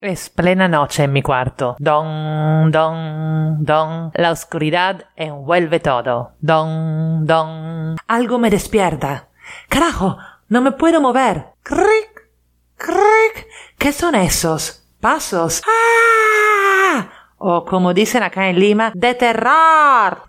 Es plena noche en mi cuarto. Don, don, don. La oscuridad envuelve todo. Don, don. Algo me despierta. Carajo, no me puedo mover. Cric, cric. ¿Qué son esos? Pasos. ¡Ah! O como dicen acá en Lima, de terror.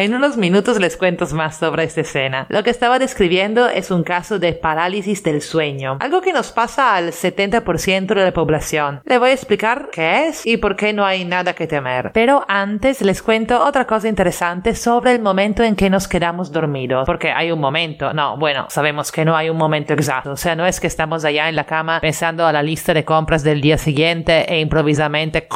En unos minutos les cuento más sobre esta escena. Lo que estaba describiendo es un caso de parálisis del sueño, algo que nos pasa al 70% de la población. Le voy a explicar qué es y por qué no hay nada que temer. Pero antes les cuento otra cosa interesante sobre el momento en que nos quedamos dormidos, porque hay un momento, no, bueno, sabemos que no hay un momento exacto, o sea, no es que estamos allá en la cama pensando a la lista de compras del día siguiente e improvisamente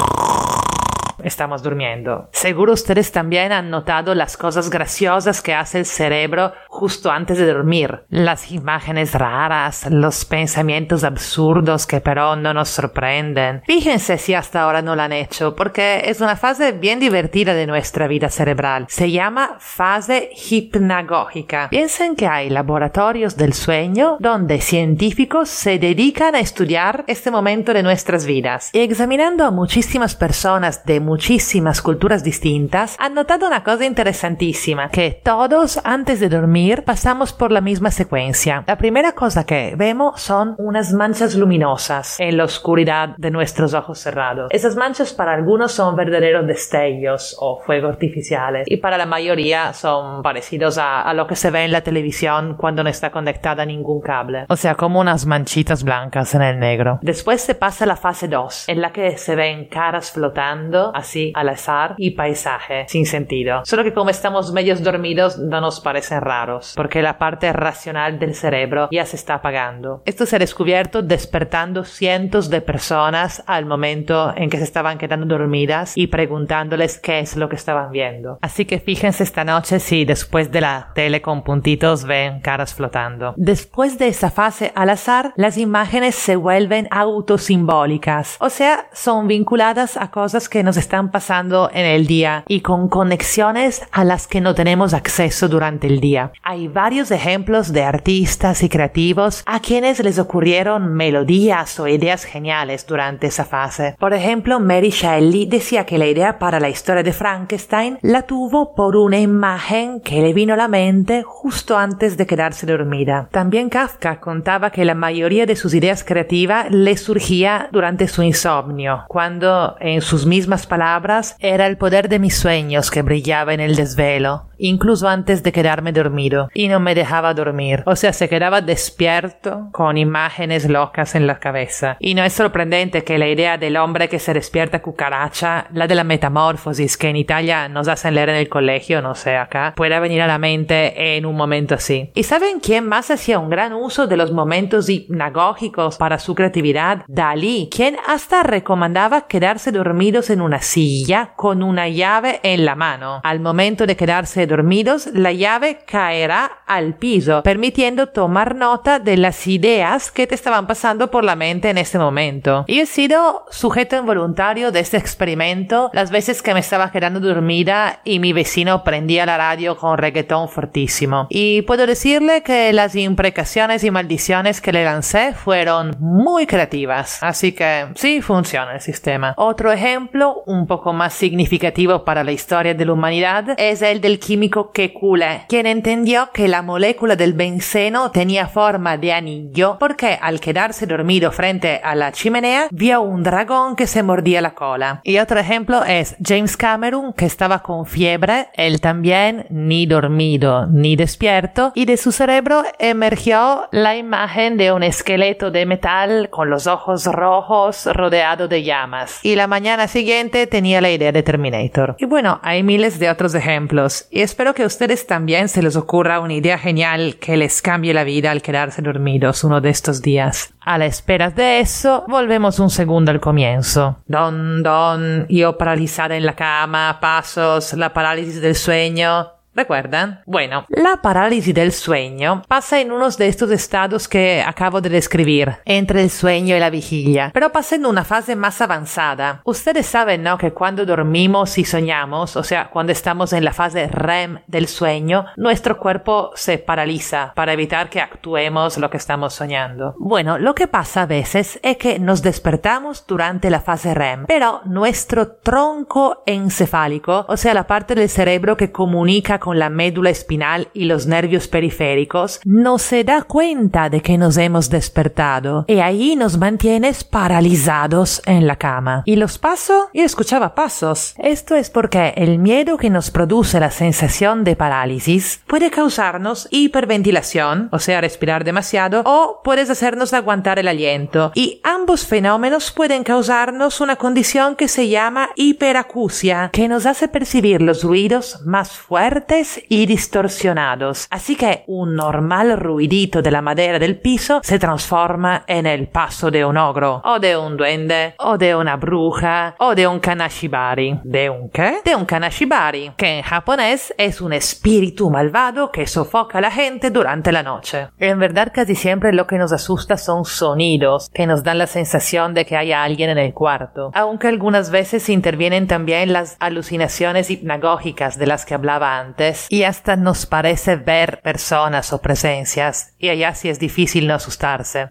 estamos durmiendo. Seguro ustedes también han notado las cosas graciosas que hace el cerebro justo antes de dormir. Las imágenes raras, los pensamientos absurdos que pero no nos sorprenden. Fíjense si hasta ahora no lo han hecho, porque es una fase bien divertida de nuestra vida cerebral. Se llama fase hipnagógica. Piensen que hay laboratorios del sueño donde científicos se dedican a estudiar este momento de nuestras vidas. Y examinando a muchísimas personas de muchísimas culturas distintas, han notado una cosa interesantísima, que todos antes de dormir pasamos por la misma secuencia. La primera cosa que vemos son unas manchas luminosas en la oscuridad de nuestros ojos cerrados. Esas manchas para algunos son verdaderos destellos o fuegos artificiales y para la mayoría son parecidos a, a lo que se ve en la televisión cuando no está conectada ningún cable. O sea, como unas manchitas blancas en el negro. Después se pasa la fase 2, en la que se ven caras flotando así al azar y paisaje sin sentido. Solo que como estamos medios dormidos no nos parecen raros, porque la parte racional del cerebro ya se está apagando. Esto se ha descubierto despertando cientos de personas al momento en que se estaban quedando dormidas y preguntándoles qué es lo que estaban viendo. Así que fíjense esta noche si después de la tele con puntitos ven caras flotando. Después de esa fase al azar, las imágenes se vuelven autosimbólicas, o sea, son vinculadas a cosas que nos están pasando en el día y con conexiones a las que no tenemos acceso durante el día. Hay varios ejemplos de artistas y creativos a quienes les ocurrieron melodías o ideas geniales durante esa fase. Por ejemplo, Mary Shelley decía que la idea para la historia de Frankenstein la tuvo por una imagen que le vino a la mente justo antes de quedarse dormida. También Kafka contaba que la mayoría de sus ideas creativas le surgía durante su insomnio, cuando en sus mismas palabras era el poder de mis sueños que brillaba en el desvelo, incluso antes de quedarme dormido, y no me dejaba dormir. O sea, se quedaba despierto con imágenes locas en la cabeza. Y no es sorprendente que la idea del hombre que se despierta cucaracha, la de la metamorfosis que en Italia nos hacen leer en el colegio, no sé acá, pueda venir a la mente en un momento así. ¿Y saben quién más hacía un gran uso de los momentos hipnagógicos para su creatividad? Dalí, quien hasta recomendaba quedarse dormidos en una silla con una llave en la mano. Al momento de quedarse dormidos, la llave caerá al piso, permitiendo tomar nota de las ideas que te estaban pasando por la mente en ese momento. Y he sido sujeto involuntario de este experimento las veces que me estaba quedando dormida y mi vecino prendía la radio con reggaetón fortísimo. Y puedo decirle que las imprecaciones y maldiciones que le lancé fueron muy creativas. Así que sí funciona el sistema. Otro ejemplo, un poco más significativo para la historia de la humanidad, es el del químico Kekulé, quien entendió que la molécula del benceno tenía forma de anillo porque al quedarse dormido frente a la chimenea vio un dragón que se mordía la cola. Y otro ejemplo es James Cameron que estaba con fiebre, él también ni dormido ni despierto y de su cerebro emergió la imagen de un esqueleto de metal con los ojos rojos rodeado de llamas. Y la mañana siguiente tenía la idea de Terminator. Y bueno, hay miles de otros ejemplos, y espero que a ustedes también se les ocurra una idea genial que les cambie la vida al quedarse dormidos uno de estos días. A la espera de eso, volvemos un segundo al comienzo. Don, don, yo paralizada en la cama, pasos, la parálisis del sueño, ¿Recuerdan? Bueno, la parálisis del sueño pasa en uno de estos estados que acabo de describir, entre el sueño y la vigilia, pero pasa en una fase más avanzada. Ustedes saben, ¿no? Que cuando dormimos y soñamos, o sea, cuando estamos en la fase REM del sueño, nuestro cuerpo se paraliza para evitar que actuemos lo que estamos soñando. Bueno, lo que pasa a veces es que nos despertamos durante la fase REM, pero nuestro tronco encefálico, o sea, la parte del cerebro que comunica con la médula espinal y los nervios periféricos, no se da cuenta de que nos hemos despertado y ahí nos mantienes paralizados en la cama. ¿Y los pasos? Yo escuchaba pasos. Esto es porque el miedo que nos produce la sensación de parálisis puede causarnos hiperventilación, o sea, respirar demasiado, o puedes hacernos aguantar el aliento. Y ambos fenómenos pueden causarnos una condición que se llama hiperacusia, que nos hace percibir los ruidos más fuertes y distorsionados. Así que un normal ruidito de la madera del piso se transforma en el paso de un ogro, o de un duende, o de una bruja, o de un kanashibari. ¿De un qué? De un kanashibari, que en japonés es un espíritu malvado que sofoca a la gente durante la noche. En verdad casi siempre lo que nos asusta son sonidos que nos dan la sensación de que hay alguien en el cuarto, aunque algunas veces intervienen también las alucinaciones hipnagógicas de las que hablaba antes y hasta nos parece ver personas o presencias, y allá sí es difícil no asustarse.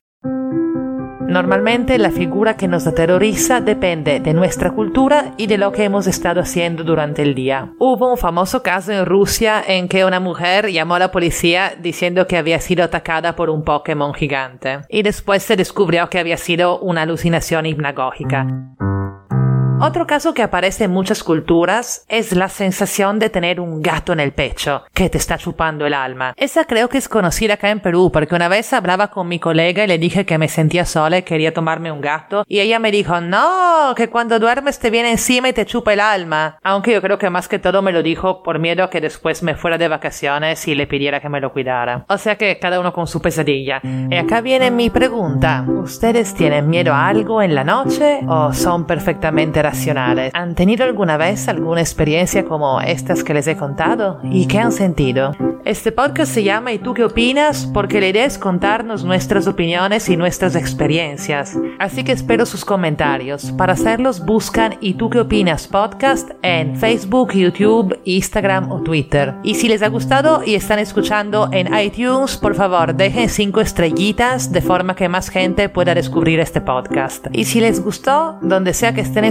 Normalmente la figura que nos aterroriza depende de nuestra cultura y de lo que hemos estado haciendo durante el día. Hubo un famoso caso en Rusia en que una mujer llamó a la policía diciendo que había sido atacada por un Pokémon gigante y después se descubrió que había sido una alucinación hipnagógica. Otro caso que aparece en muchas culturas es la sensación de tener un gato en el pecho que te está chupando el alma. Esa creo que es conocida acá en Perú porque una vez hablaba con mi colega y le dije que me sentía sola y quería tomarme un gato y ella me dijo no, que cuando duermes te viene encima y te chupa el alma. Aunque yo creo que más que todo me lo dijo por miedo a que después me fuera de vacaciones y le pidiera que me lo cuidara. O sea que cada uno con su pesadilla. Y acá viene mi pregunta. ¿Ustedes tienen miedo a algo en la noche o son perfectamente ¿Han tenido alguna vez alguna experiencia como estas que les he contado? ¿Y qué han sentido? Este podcast se llama ¿Y tú qué opinas? porque la idea es contarnos nuestras opiniones y nuestras experiencias. Así que espero sus comentarios. Para hacerlos buscan ¿Y tú qué opinas? podcast en Facebook, YouTube, Instagram o Twitter. Y si les ha gustado y están escuchando en iTunes, por favor dejen 5 estrellitas de forma que más gente pueda descubrir este podcast. Y si les gustó, donde sea que estén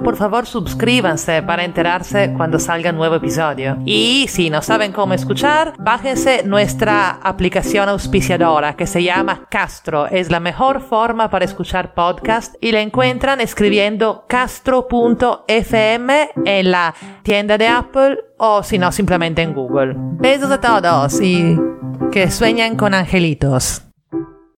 por favor suscríbanse para enterarse cuando salga un nuevo episodio. Y si no saben cómo escuchar, bájense nuestra aplicación auspiciadora que se llama Castro. Es la mejor forma para escuchar podcast y la encuentran escribiendo castro.fm en la tienda de Apple o si no simplemente en Google. Besos a todos y que sueñen con angelitos.